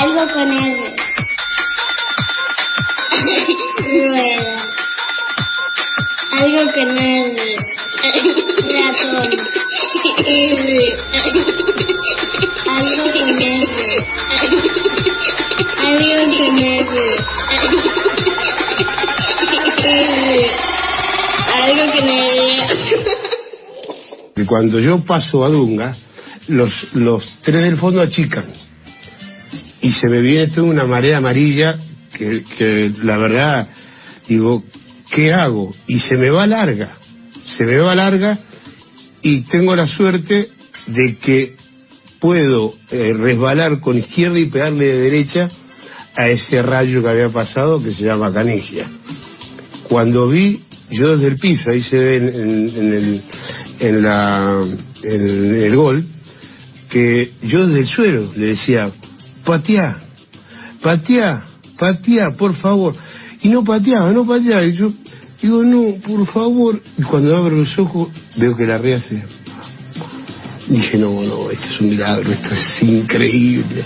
Algo con R. Rueda. Algo con R. Ratón. R. Algo con R. Algo con. R. Algo con. Y cuando yo paso a Dunga, los, los tres del fondo achican. Y se me viene toda una marea amarilla que, la verdad, digo, ¿qué hago? Y se me va larga, se me va larga y tengo la suerte de que puedo eh, resbalar con izquierda y pegarle de derecha a ese rayo que había pasado que se llama canigia. Cuando vi, yo desde el piso, ahí se ve en, en- en el, en, la, en el gol, que yo desde el suelo le decía, pateá, pateá, pateá, por favor. Y no pateaba, no pateaba. Y yo digo, no, por favor. Y cuando abro los ojos, veo que la rea hace... Dije, no, no, esto es un milagro, esto es increíble.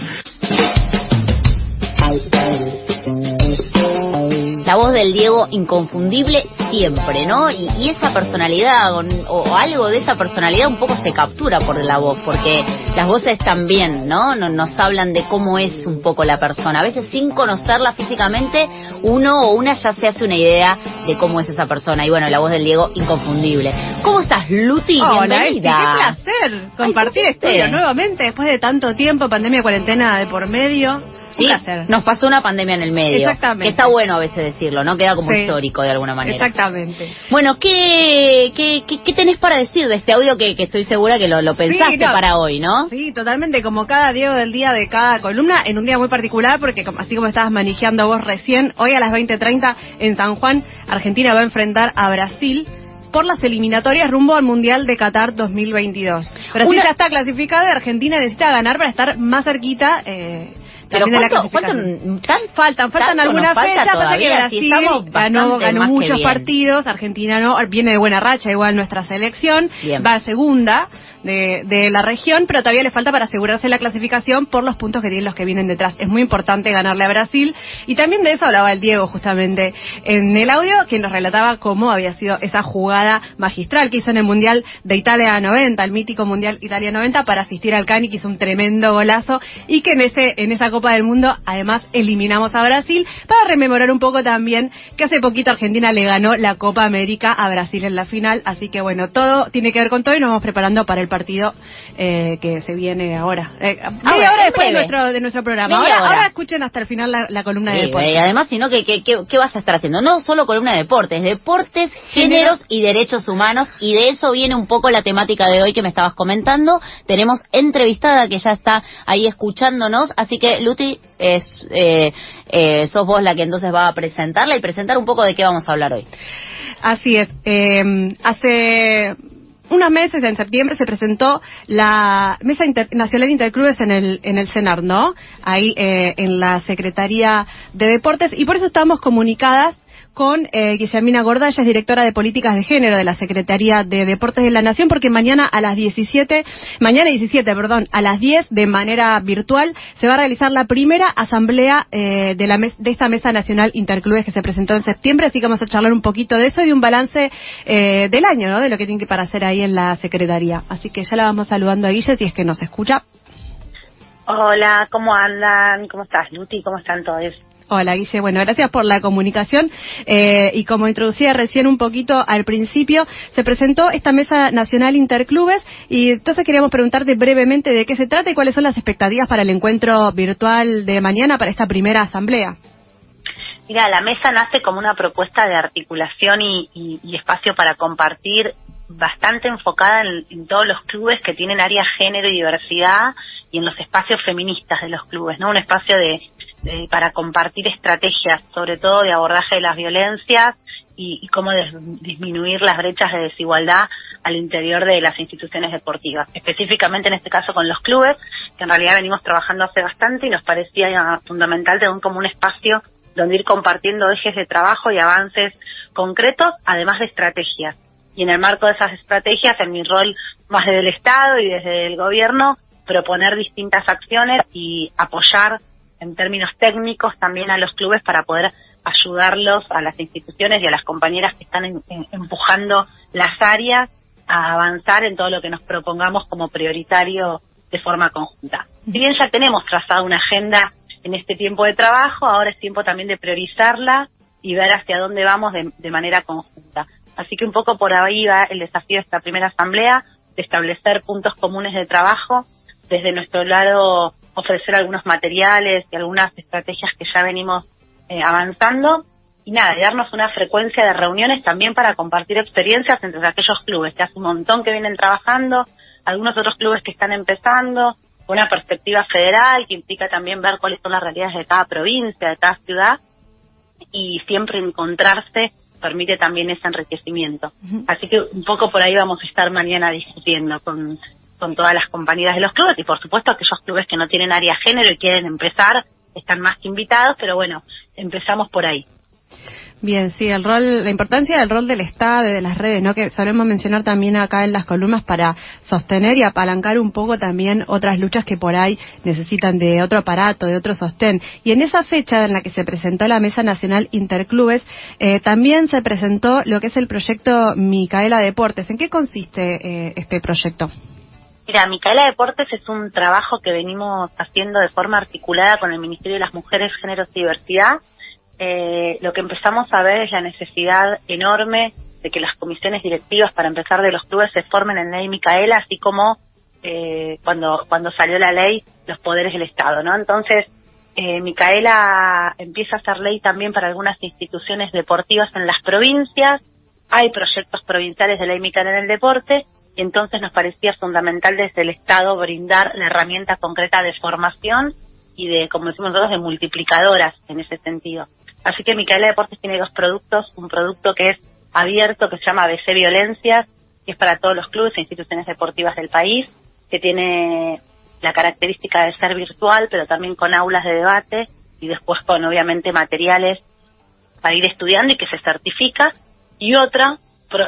La voz del Diego inconfundible siempre, ¿no? Y, y esa personalidad o, o algo de esa personalidad un poco se captura por la voz, porque las voces también, ¿no? No- Nos hablan de cómo es un poco la persona. A veces sin conocerla físicamente, uno o una ya se hace una idea de cómo es esa persona. Y bueno, la voz del Diego inconfundible. ¿Cómo estás, Luti? Hola, qué placer compartir ¿qué estudio nuevamente después de tanto tiempo, pandemia, cuarentena de por medio. Sí, nos pasó una pandemia en el medio. Exactamente. Que está bueno a veces decirlo, ¿no? Queda como Sí. histórico de alguna manera. Exactamente. Bueno, ¿qué, qué, qué, qué tenés para decir de este audio que, que estoy segura que lo, lo pensaste no. para hoy, ¿no? Sí, totalmente, como cada Diego del día de cada columna, en un día muy particular, porque así como estabas manejando vos recién, hoy a las 20.30 en San Juan, Argentina va a enfrentar a Brasil por las eliminatorias rumbo al Mundial de Qatar 2022. Brasil Una- ya está clasificado y Argentina necesita ganar para estar más cerquita eh, Pero también de la ¿cuánto, clasificación. cuánto- tan- Faltan, faltan algunas nos falta fechas, pasa que Brasil estamos ganó, ganó muchos partidos, Argentina no, viene de buena racha igual nuestra selección, Bien. va segunda de, la región, pero todavía le falta para asegurarse la clasificación por los puntos que tienen los que vienen detrás. Es muy importante ganarle a Brasil. Y también de eso hablaba el Diego justamente en el audio, que nos relataba cómo había sido esa jugada magistral que hizo en el Mundial de Italia 90, el mítico Mundial Italia 90 para asistir al Cani, que hizo un tremendo golazo. Y que en ese en esa Copa del Mundo además eliminamos a Brasil. Para rememorar un poco también que hace poquito Argentina le ganó la Copa América a Brasil en la final, así que bueno, todo tiene que ver con todo y nos vamos preparando para el partido eh, que se viene ahora. Eh, Ahora, hora en después de nuestro, de nuestro programa. Ahora, hora. ahora escuchen hasta el final la, la columna de deportes. y además, sino que, que, que- ¿qué vas a estar haciendo? No solo columna de deportes, deportes, géneros y derechos humanos, y de eso viene un poco la temática de hoy que me estabas comentando. Tenemos entrevistada que ya está ahí escuchándonos, así que Luti, es, eh, eh, sos vos la que entonces va a presentarla y presentar un poco de qué vamos a hablar hoy. Así es. Eh, hace unos meses, en septiembre, se presentó la Mesa Inter- Nacional Interclubes en el, en el CENAR, ¿no? Ahí eh, en la Secretaría de Deportes. Y por eso estamos comunicadas con eh, Guillermina Gorda, ella es directora de Políticas de Género de la Secretaría de Deportes de la Nación, porque mañana a las 17, mañana 17, perdón, a las 10 de manera virtual se va a realizar la primera asamblea eh, de, la mes- de esta Mesa Nacional Interclubes que se presentó en septiembre, así que vamos a charlar un poquito de eso y de un balance eh, del año, ¿no? De lo que tiene que para hacer ahí en la Secretaría. Así que ya la vamos saludando a Guille, si es que nos escucha. Hola, ¿cómo andan? ¿Cómo estás, Luti? ¿Cómo están todos? Hola Guille, bueno, gracias por la comunicación eh, y como introducía recién un poquito al principio, se presentó esta Mesa Nacional Interclubes y entonces queríamos preguntarte brevemente de qué se trata y cuáles son las expectativas para el encuentro virtual de mañana para esta primera asamblea. Mira, la mesa nace como una propuesta de articulación y, y- y espacio para compartir bastante enfocada en, en todos los clubes que tienen área género y diversidad y en los espacios feministas de los clubes, ¿no? Un espacio de, de- para compartir estrategias, sobre todo de abordaje de las violencias y, cómo disminuir las brechas de desigualdad al interior de las instituciones deportivas, específicamente en este caso con los clubes, que en realidad venimos trabajando hace bastante y nos parecía fundamental tener como un espacio donde ir compartiendo ejes de trabajo y avances concretos, además de estrategias. Y en el marco de esas estrategias, en mi rol más desde el Estado y desde el gobierno, proponer distintas acciones y apoyar en términos técnicos también a los clubes para poder ayudarlos a las instituciones y a las compañeras que están empujando las áreas a avanzar en todo lo que nos propongamos como prioritario de forma conjunta. Si bien ya tenemos trazada una agenda en este tiempo de trabajo, ahora es tiempo también de priorizarla y ver hacia dónde vamos de, de manera conjunta. Así que un poco por ahí va el desafío de esta primera asamblea, de establecer puntos comunes de trabajo, desde nuestro lado ofrecer algunos materiales y algunas estrategias que ya venimos eh, avanzando y nada, darnos una frecuencia de reuniones también para compartir experiencias entre aquellos clubes que hace un montón que vienen trabajando, algunos otros clubes que están empezando, una perspectiva federal que implica también ver cuáles son las realidades de cada provincia, de cada ciudad y siempre encontrarse permite también ese enriquecimiento. Así que un poco por ahí vamos a estar mañana discutiendo con, con todas las compañeras de los clubes y por supuesto aquellos clubes que no tienen área género y quieren empezar están más que invitados, pero bueno, empezamos por ahí. Bien, sí, el rol, la importancia del rol del Estado, de las redes, ¿no? Que solemos mencionar también acá en las columnas para sostener y apalancar un poco también otras luchas que por ahí necesitan de otro aparato, de otro sostén. Y en esa fecha en la que se presentó la Mesa Nacional Interclubes, eh, también se presentó lo que es el proyecto Micaela Deportes. ¿En qué consiste eh, este proyecto? Mira, Micaela Deportes es un trabajo que venimos haciendo de forma articulada con el Ministerio de las Mujeres, Géneros y Diversidad eh, lo que empezamos a ver es la necesidad enorme de que las comisiones directivas para empezar de los clubes se formen en ley Micaela, así como eh, cuando, cuando salió la ley los poderes del Estado, ¿no? Entonces, eh, Micaela empieza a hacer ley también para algunas instituciones deportivas en las provincias, hay proyectos provinciales de ley Micaela en el deporte, y entonces nos parecía fundamental desde el Estado brindar la herramienta concreta de formación y de, como decimos nosotros, de multiplicadoras en ese sentido. Así que Micaela Deportes tiene dos productos, un producto que es abierto, que se llama BC Violencias, que es para todos los clubes e instituciones deportivas del país, que tiene la característica de ser virtual, pero también con aulas de debate y después con obviamente materiales para ir estudiando y que se certifica. Y otra,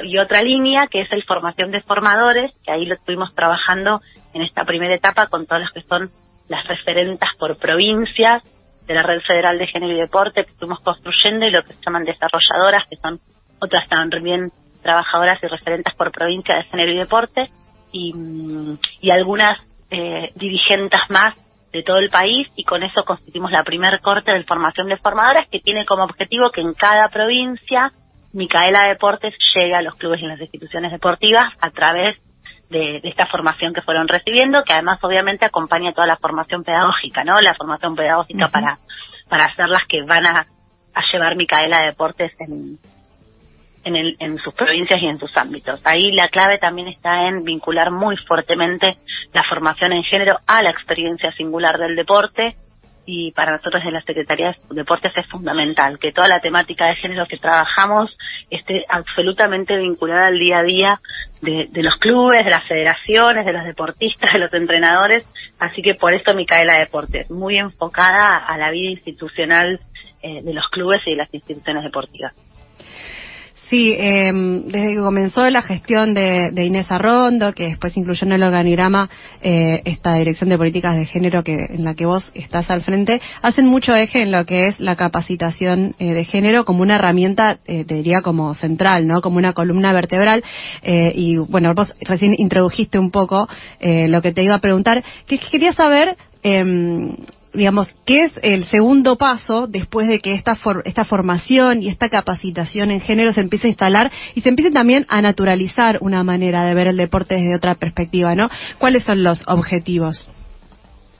y otra línea que es el formación de formadores, que ahí lo estuvimos trabajando en esta primera etapa con todos los que son las referentas por provincias de la Red Federal de Género y Deporte que estuvimos construyendo y lo que se llaman desarrolladoras, que son otras también trabajadoras y referentes por provincia de Género y Deporte, y, mm, y algunas eh, dirigentes más de todo el país, y con eso constituimos la primer corte de formación de formadoras que tiene como objetivo que en cada provincia Micaela Deportes llegue a los clubes y las instituciones deportivas a través de, esta formación que fueron recibiendo, que además obviamente acompaña toda la formación pedagógica, ¿no? La formación pedagógica para, para hacer las que van a, a llevar Micaela Deportes en, en, el, en sus provincias y en sus ámbitos. Ahí la clave también está en vincular muy fuertemente la formación en género a la experiencia singular del deporte y para nosotros en la Secretaría de Deportes es fundamental que toda la temática de género que trabajamos esté absolutamente vinculada al día a día de, los clubes, de las federaciones, de los deportistas, de los entrenadores, así que por eso Micaela Deportes, muy enfocada a la vida institucional eh, de los clubes y de las instituciones deportivas. Sí, eh, desde que comenzó la gestión de, Inés Arrondo, que después incluyó en el organigrama eh, esta dirección de políticas de género que en la que vos estás al frente, hacen mucho eje en lo que es la capacitación eh, de género como una herramienta, eh, te diría como central, ¿no? Como una columna vertebral. Eh, y bueno, vos recién introdujiste un poco lo que te iba a preguntar, que quería saber em, digamos, ¿qué es el segundo paso después de que esta, esta formación y esta capacitación en género se empiece a instalar y se empiece también a naturalizar una manera de ver el deporte desde otra perspectiva, ¿no? ¿Cuáles son los objetivos?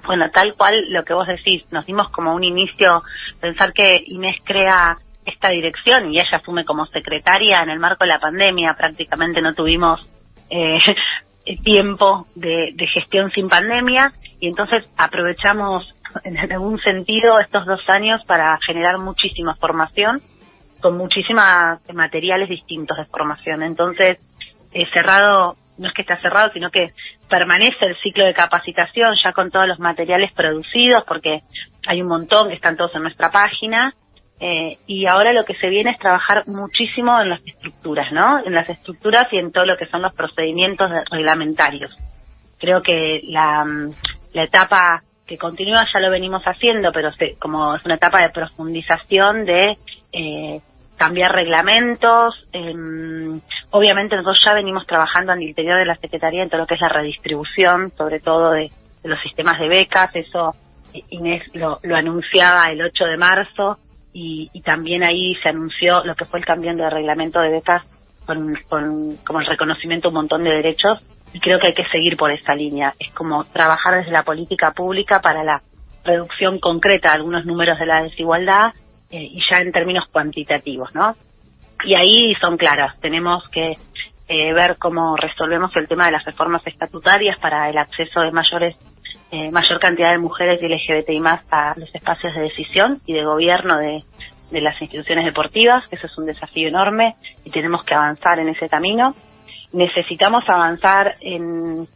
Bueno, tal cual lo que vos decís, nos dimos como un inicio, pensar que Inés crea esta dirección y ella asume como secretaria en el marco de la pandemia, prácticamente no tuvimos eh, tiempo de, de gestión sin pandemia y entonces aprovechamos en algún sentido estos dos años para generar muchísima formación con muchísimos materiales distintos de formación. Entonces, eh, cerrado, no es que está cerrado, sino que permanece el ciclo de capacitación ya con todos los materiales producidos, porque hay un montón que están todos en nuestra página. Eh, y ahora lo que se viene es trabajar muchísimo en las estructuras, ¿no? En las estructuras y en todo lo que son los procedimientos reglamentarios. Creo que la, la etapa que continúa, ya lo venimos haciendo, pero se, como es una etapa de profundización de eh, cambiar reglamentos. em, obviamente nosotros ya venimos trabajando en el interior de la Secretaría en todo lo que es la redistribución, sobre todo de, los sistemas de becas. Eso eh, Inés lo, anunciaba el 8 de marzo y, y también ahí se anunció lo que fue el cambio de reglamento de becas con, con como el reconocimiento de un montón de derechos y creo que hay que seguir por esa línea. Es como trabajar desde la política pública para la reducción concreta de algunos números de la desigualdad eh, y ya en términos cuantitativos, ¿no? Y ahí son claras, tenemos que eh, ver cómo resolvemos el tema de las reformas estatutarias para el acceso de mayores eh, mayor cantidad de mujeres y LGBTI más a los espacios de decisión y de gobierno de, de las instituciones deportivas. Eso es un desafío enorme y tenemos que avanzar en ese camino. Necesitamos avanzar en,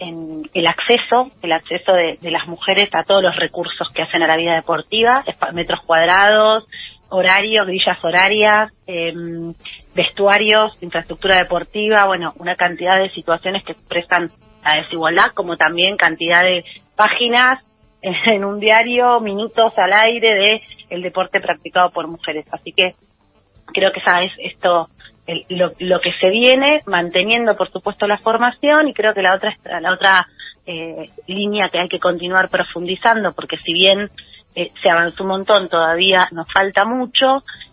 en el acceso, el acceso de, las mujeres a todos los recursos que hacen a la vida deportiva, metros cuadrados, horarios, grillas horarias, em, vestuarios, infraestructura deportiva, bueno, una cantidad de situaciones que expresan la desigualdad, como también cantidad de páginas en un diario, minutos al aire de el deporte practicado por mujeres. Así que creo que esa es esto el- lo, lo que se viene manteniendo por supuesto la formación y creo que la otra la otra eh, línea que hay que continuar profundizando porque si bien eh, se avanzó un montón todavía nos falta mucho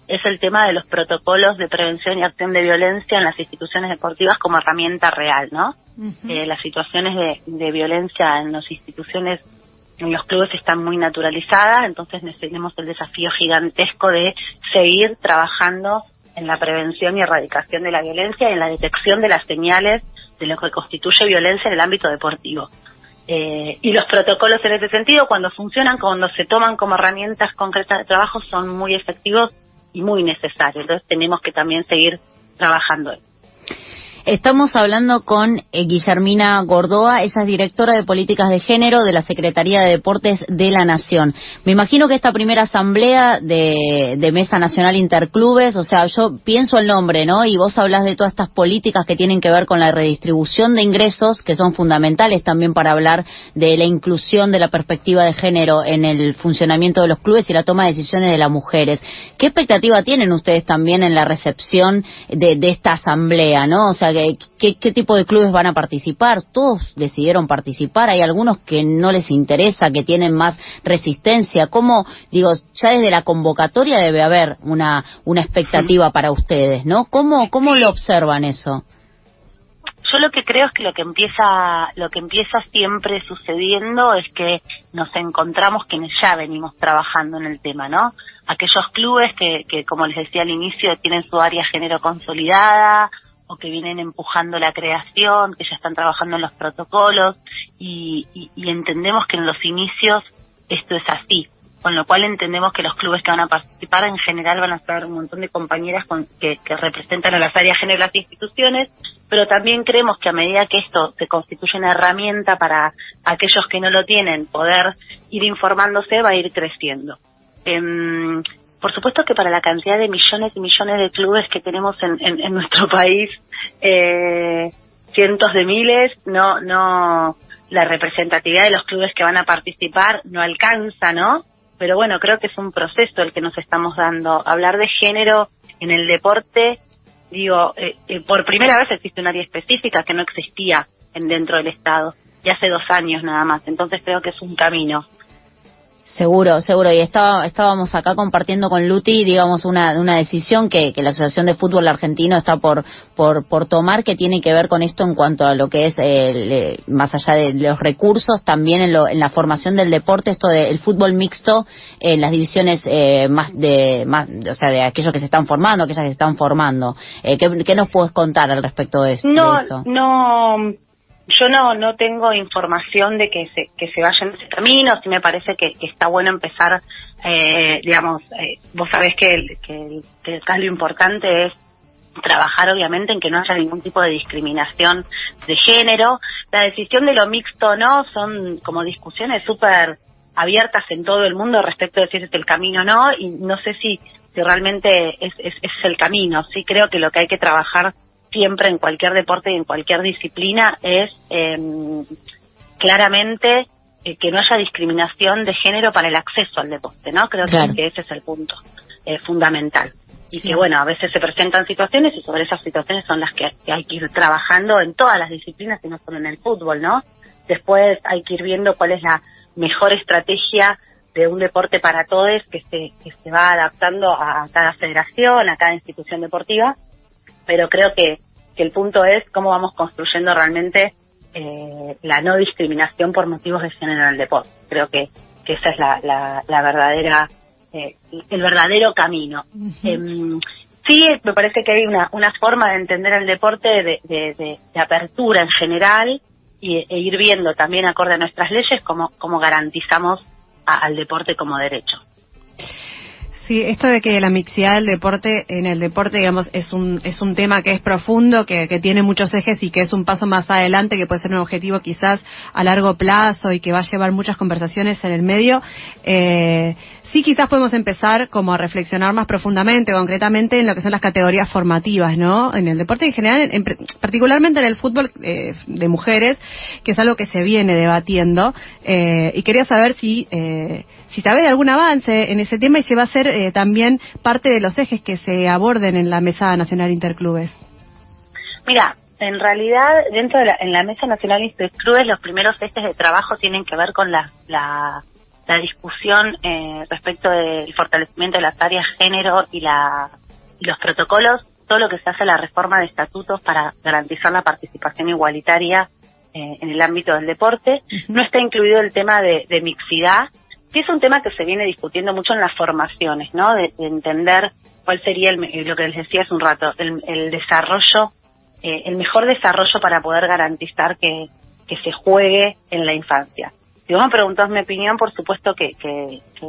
es el tema de los protocolos de prevención y acción de violencia en las instituciones deportivas como herramienta real no Eh, las situaciones de, de violencia en las instituciones en los clubes están muy naturalizadas, entonces tenemos el desafío gigantesco de seguir trabajando en la prevención y erradicación de la violencia y en la detección de las señales de lo que constituye violencia en el ámbito deportivo. Eh, y los protocolos en ese sentido, cuando funcionan, cuando se toman como herramientas concretas de trabajo, son muy efectivos y muy necesarios. Entonces tenemos que también seguir trabajando. Estamos hablando con eh, Guillermina Gordoa, ella es directora de políticas de género de la Secretaría de Deportes de la Nación. Me imagino que esta primera asamblea de, de Mesa Nacional Interclubes, o sea, yo pienso el nombre, ¿no? Y vos hablas de todas estas políticas que tienen que ver con la redistribución de ingresos, que son fundamentales también para hablar de la inclusión de la perspectiva de género en el funcionamiento de los clubes y la toma de decisiones de las mujeres. ¿Qué expectativa tienen ustedes también en la recepción de, de esta asamblea, no? O sea, ¿qué, qué, qué tipo de clubes van a participar? Todos decidieron participar, hay algunos que no les interesa, que tienen más resistencia. ¿Cómo, digo, ya desde la convocatoria debe haber una, una expectativa para ustedes, ¿no? ¿Cómo, cómo lo observan eso? yo lo que creo es que lo que empieza lo que empieza siempre sucediendo es que nos encontramos quienes ya venimos trabajando en el tema no aquellos clubes que, que como les decía al inicio tienen su área género consolidada o que vienen empujando la creación que ya están trabajando en los protocolos y, y, y entendemos que en los inicios esto es así con lo cual entendemos que los clubes que van a participar en general van a ser un montón de compañeras con, que, representan a las áreas género de instituciones, pero también creemos que a medida que esto se constituye una herramienta para aquellos que no lo tienen poder ir informándose, va a ir creciendo. Em, por supuesto que para la cantidad de millones y millones de clubes que tenemos en, en, nuestro país, eh, cientos de miles, no, no, la representatividad de los clubes que van a participar no alcanza, ¿no? Pero bueno, creo que es un proceso el que nos estamos dando. Hablar de género en el deporte, digo, eh, eh, por primera vez existe un área específica que no existía en, dentro del Estado, y hace dos años nada más. Entonces creo que es un camino. Seguro, seguro. Y estaba, estábamos acá compartiendo con Luti, digamos, una, una decisión que, que la Asociación de Fútbol Argentino está por, por, por tomar que tiene que ver con esto en cuanto a lo que es, el, eh, más allá de los recursos, también en, lo, en la formación del deporte, esto del fútbol mixto en las divisiones eh, más de, más, o sea, de aquellos que se están formando, aquellas que se están formando. Eh, ¿qué, ¿Qué nos puedes contar al respecto de, esto, No, de eso? no, yo no no tengo información de que se que se vaya en ese camino sí me parece que, que está bueno empezar eh, digamos eh, vos sabés que, el, que, el, que acá lo importante es trabajar obviamente en que no haya ningún tipo de discriminación de género. La decisión de lo mixto o no son como discusiones súper abiertas en todo el mundo respecto de si es el camino o no y no sé si si realmente es, es, es el camino. Sí creo que lo que hay que trabajar siempre en cualquier deporte y en cualquier disciplina es eh, claramente eh, que no haya discriminación de género para el acceso al deporte, ¿no? Creo que- Claro. que ese es el punto eh, fundamental. Y que, bueno, a veces se presentan situaciones y sobre esas situaciones son las que, que hay que ir trabajando en todas las disciplinas y no solo en el fútbol, ¿no? Después hay que ir viendo cuál es la mejor estrategia de un deporte para todos que se, que se va adaptando a cada federación, a cada institución deportiva, pero creo que, que el punto es cómo vamos construyendo realmente eh, la no discriminación por motivos de género en el deporte. Creo que, que esa es la, la, la verdadera, eh, el verdadero camino. Em, sí, me parece que hay una, una forma de entender el deporte de, de, de- de apertura en general y, e ir viendo también acorde a nuestras leyes cómo, cómo garantizamos a- al deporte como derecho. Sí, esto de que la mixidad del deporte en el deporte, digamos, es un es un tema que es profundo, que, que tiene muchos ejes y que es un paso más adelante, que puede ser un objetivo quizás a largo plazo y que va a llevar muchas conversaciones en el medio. Eh, sí, quizás podemos empezar como a reflexionar más profundamente, concretamente en lo que son las categorías formativas, ¿no? En el deporte en general, en- particularmente en el fútbol eh, de mujeres, que es algo que se viene debatiendo. Eh, y quería saber si eh, si sabes algún avance en ese tema y si va a ser eh, también parte de los ejes que se aborden en la Mesa Nacional Interclubes. Mira, en realidad, dentro de la, en la Mesa Nacional Interclubes, los primeros ejes de trabajo tienen que ver con la, la, la discusión eh, respecto del fortalecimiento de las áreas género y, la, y los protocolos, todo lo que se hace la reforma de estatutos para garantizar la participación igualitaria eh, en el ámbito del deporte. No está incluido el tema de, de mixidad, que es un tema que se viene discutiendo mucho en las formaciones, ¿no? De, de entender cuál sería el, lo que les decía hace un rato, el, el desarrollo, eh, el mejor desarrollo para poder garantizar que, que se juegue en la infancia. Si vos me preguntás mi opinión, por supuesto que, que, que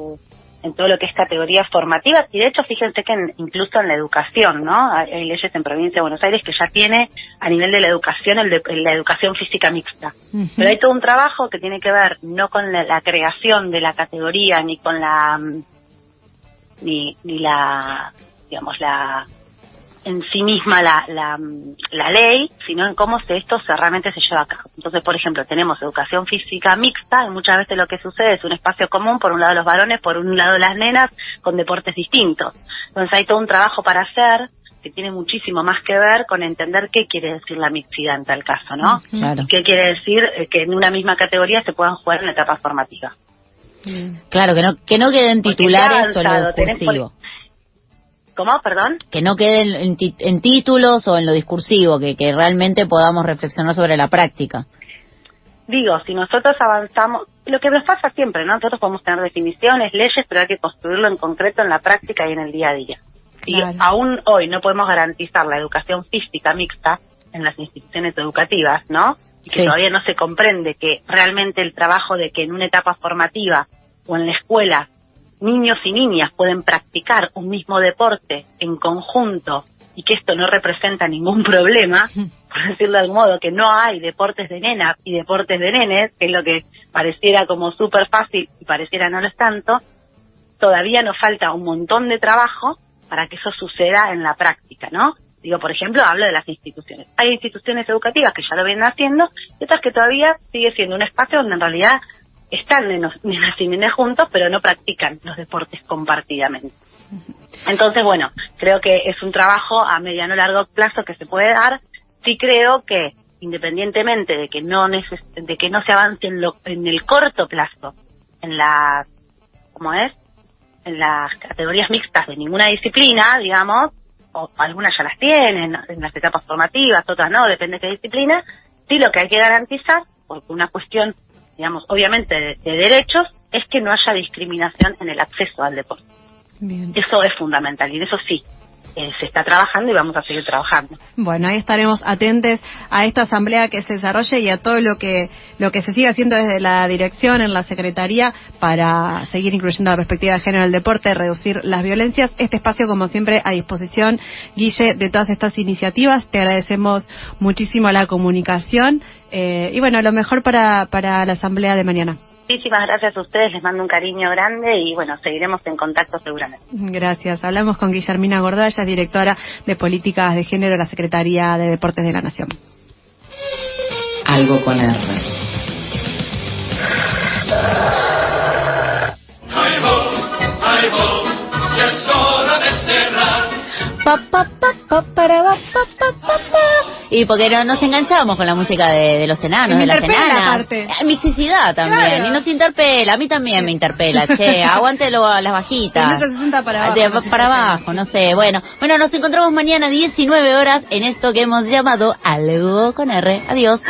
en todo lo que es categorías formativas, y de hecho fíjense que en- incluso en la educación, ¿no? Hay, hay leyes en Provincia de Buenos Aires que ya tiene a nivel de la educación el de, la educación física mixta. Pero hay todo un trabajo que tiene que ver no con la, la creación de la categoría ni con la mm, ni, ni la digamos la en sí misma la, la, la ley, sino en cómo se, esto se, realmente se lleva a cabo. Entonces, por ejemplo, tenemos educación física mixta, y muchas veces lo que sucede es un espacio común, por un lado los varones, por un lado las nenas, con deportes distintos. Entonces hay todo un trabajo para hacer que tiene muchísimo más que ver con entender qué quiere decir la mixidad en tal caso, ¿no? Claro. Qué quiere decir eh, que en una misma categoría se puedan jugar en la etapa formativa. Claro, que no, que no queden titulares o en lo tenés. ¿Cómo? Perdón. Que no queden en, ti- en títulos o en lo discursivo, que, que realmente podamos reflexionar sobre la práctica. Digo, si nosotros avanzamos, lo que nos pasa siempre, ¿no? Nosotros podemos tener definiciones, leyes, pero hay que construirlo en concreto en la práctica y en el día a día. Y aún hoy no podemos garantizar la educación física mixta en las instituciones educativas, ¿no? Y que Sí. todavía no se comprende que realmente el trabajo de que en una etapa formativa o en la escuela niños y niñas pueden practicar un mismo deporte en conjunto y que esto no representa ningún problema, por decirlo de algún modo, que no hay deportes de nenas y deportes de nenes, que es lo que pareciera como súper fácil y pareciera no lo es tanto, todavía nos falta un montón de trabajo para que eso suceda en la práctica, ¿no? Digo, por ejemplo, hablo de las instituciones. Hay instituciones educativas que ya lo vienen haciendo y otras que todavía sigue siendo un espacio donde en realidad están nenas y nenes juntos, pero no practican los deportes compartidamente. Entonces, bueno, creo que es un trabajo a mediano largo plazo que se puede dar. Sí creo que independientemente de que no neces de que no se avance en, lo, en el corto plazo en las ¿cómo es? en las categorías mixtas de ninguna disciplina, digamos, o algunas ya las tienen en las etapas formativas, otras no, depende de qué disciplina, sí lo que hay que garantizar, porque una cuestión, digamos, obviamente de, de derechos, es que no haya discriminación en el acceso al deporte. Bien. Eso es fundamental y en eso sí eh, se está trabajando y vamos a seguir trabajando. Bueno, ahí estaremos atentos a esta asamblea que se desarrolle y a todo lo que lo que se sigue haciendo desde la dirección en la secretaría para seguir incluyendo la perspectiva de género en el deporte, reducir las violencias. Este espacio, como siempre, a disposición, Guille, de todas estas iniciativas. Te agradecemos muchísimo la comunicación eh, y bueno, lo mejor para para la asamblea de mañana. Muchísimas gracias a ustedes, les mando un cariño grande y bueno, seguiremos en contacto seguramente. Gracias. Hablamos con Guillermina Gordalla, directora de Políticas de Género de la Secretaría de Deportes de la Nación. Algo con R. Ay, ay, es y porque no, nos enganchamos con la música de, de los enanos, Y me de las enanas. aparte. Eh, Mixicidad también. Claro. Y nos interpela. A mí también me interpela. Che, aguántelo a las bajitas. Para abajo, De- nos para abajo, no sé. Bueno, bueno, nos encontramos mañana 19 horas en esto que hemos llamado Algo con R. Adiós.